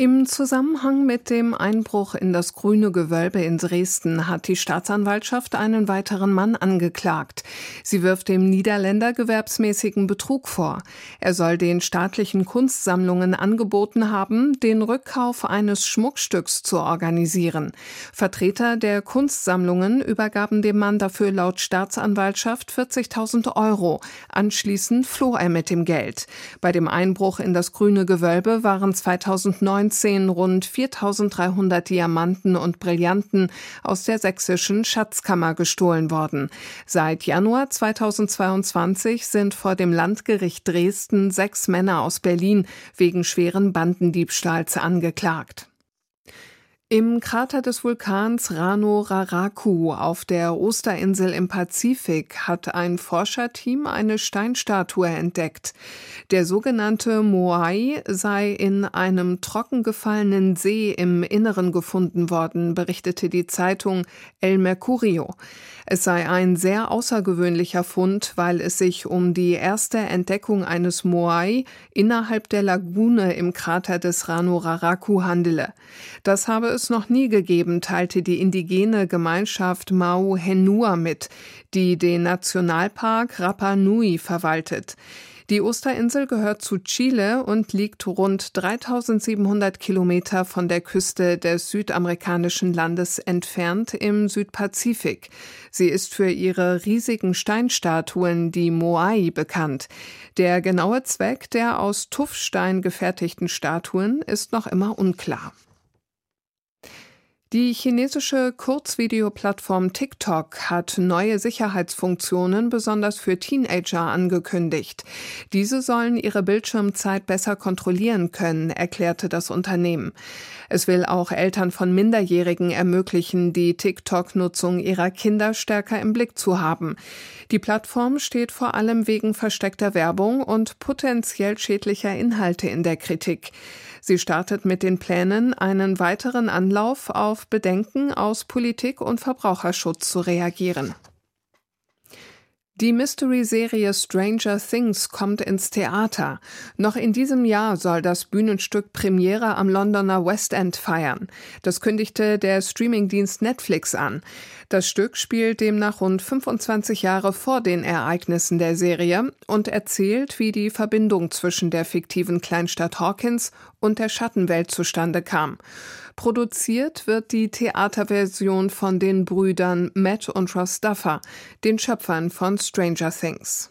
im Zusammenhang mit dem Einbruch in das Grüne Gewölbe in Dresden hat die Staatsanwaltschaft einen weiteren Mann angeklagt. Sie wirft dem Niederländer gewerbsmäßigen Betrug vor. Er soll den staatlichen Kunstsammlungen angeboten haben, den Rückkauf eines Schmuckstücks zu organisieren. Vertreter der Kunstsammlungen übergaben dem Mann dafür laut Staatsanwaltschaft 40.000 Euro. Anschließend floh er mit dem Geld. Bei dem Einbruch in das Grüne Gewölbe waren 2009 2019 rund 4300 Diamanten und Brillanten aus der sächsischen Schatzkammer gestohlen worden. Seit Januar 2022 sind vor dem Landgericht Dresden sechs Männer aus Berlin wegen schweren Bandendiebstahls angeklagt. Im Krater des Vulkans Rano Raraku auf der Osterinsel im Pazifik hat ein Forscherteam eine Steinstatue entdeckt. Der sogenannte Moai sei in einem trockengefallenen See im Inneren gefunden worden, berichtete die Zeitung El Mercurio. Es sei ein sehr außergewöhnlicher Fund, weil es sich um die erste Entdeckung eines Moai innerhalb der Lagune im Krater des Rano Raraku handele. Das habe es noch nie gegeben, teilte die indigene Gemeinschaft Mau Henua mit, die den Nationalpark Rapa Nui verwaltet. Die Osterinsel gehört zu Chile und liegt rund 3700 Kilometer von der Küste des südamerikanischen Landes entfernt im Südpazifik. Sie ist für ihre riesigen Steinstatuen, die Moai, bekannt. Der genaue Zweck der aus Tuffstein gefertigten Statuen ist noch immer unklar. Die chinesische Kurzvideoplattform TikTok hat neue Sicherheitsfunktionen besonders für Teenager angekündigt. Diese sollen ihre Bildschirmzeit besser kontrollieren können, erklärte das Unternehmen. Es will auch Eltern von Minderjährigen ermöglichen, die TikTok-Nutzung ihrer Kinder stärker im Blick zu haben. Die Plattform steht vor allem wegen versteckter Werbung und potenziell schädlicher Inhalte in der Kritik. Sie startet mit den Plänen, einen weiteren Anlauf auf Bedenken aus Politik und Verbraucherschutz zu reagieren. Die Mystery-Serie Stranger Things kommt ins Theater. Noch in diesem Jahr soll das Bühnenstück Premiere am Londoner West End feiern. Das kündigte der Streamingdienst Netflix an. Das Stück spielt demnach rund 25 Jahre vor den Ereignissen der Serie und erzählt, wie die Verbindung zwischen der fiktiven Kleinstadt Hawkins und der Schattenwelt zustande kam. Produziert wird die Theaterversion von den Brüdern Matt und Ross Duffer, den Schöpfern von Stranger Things.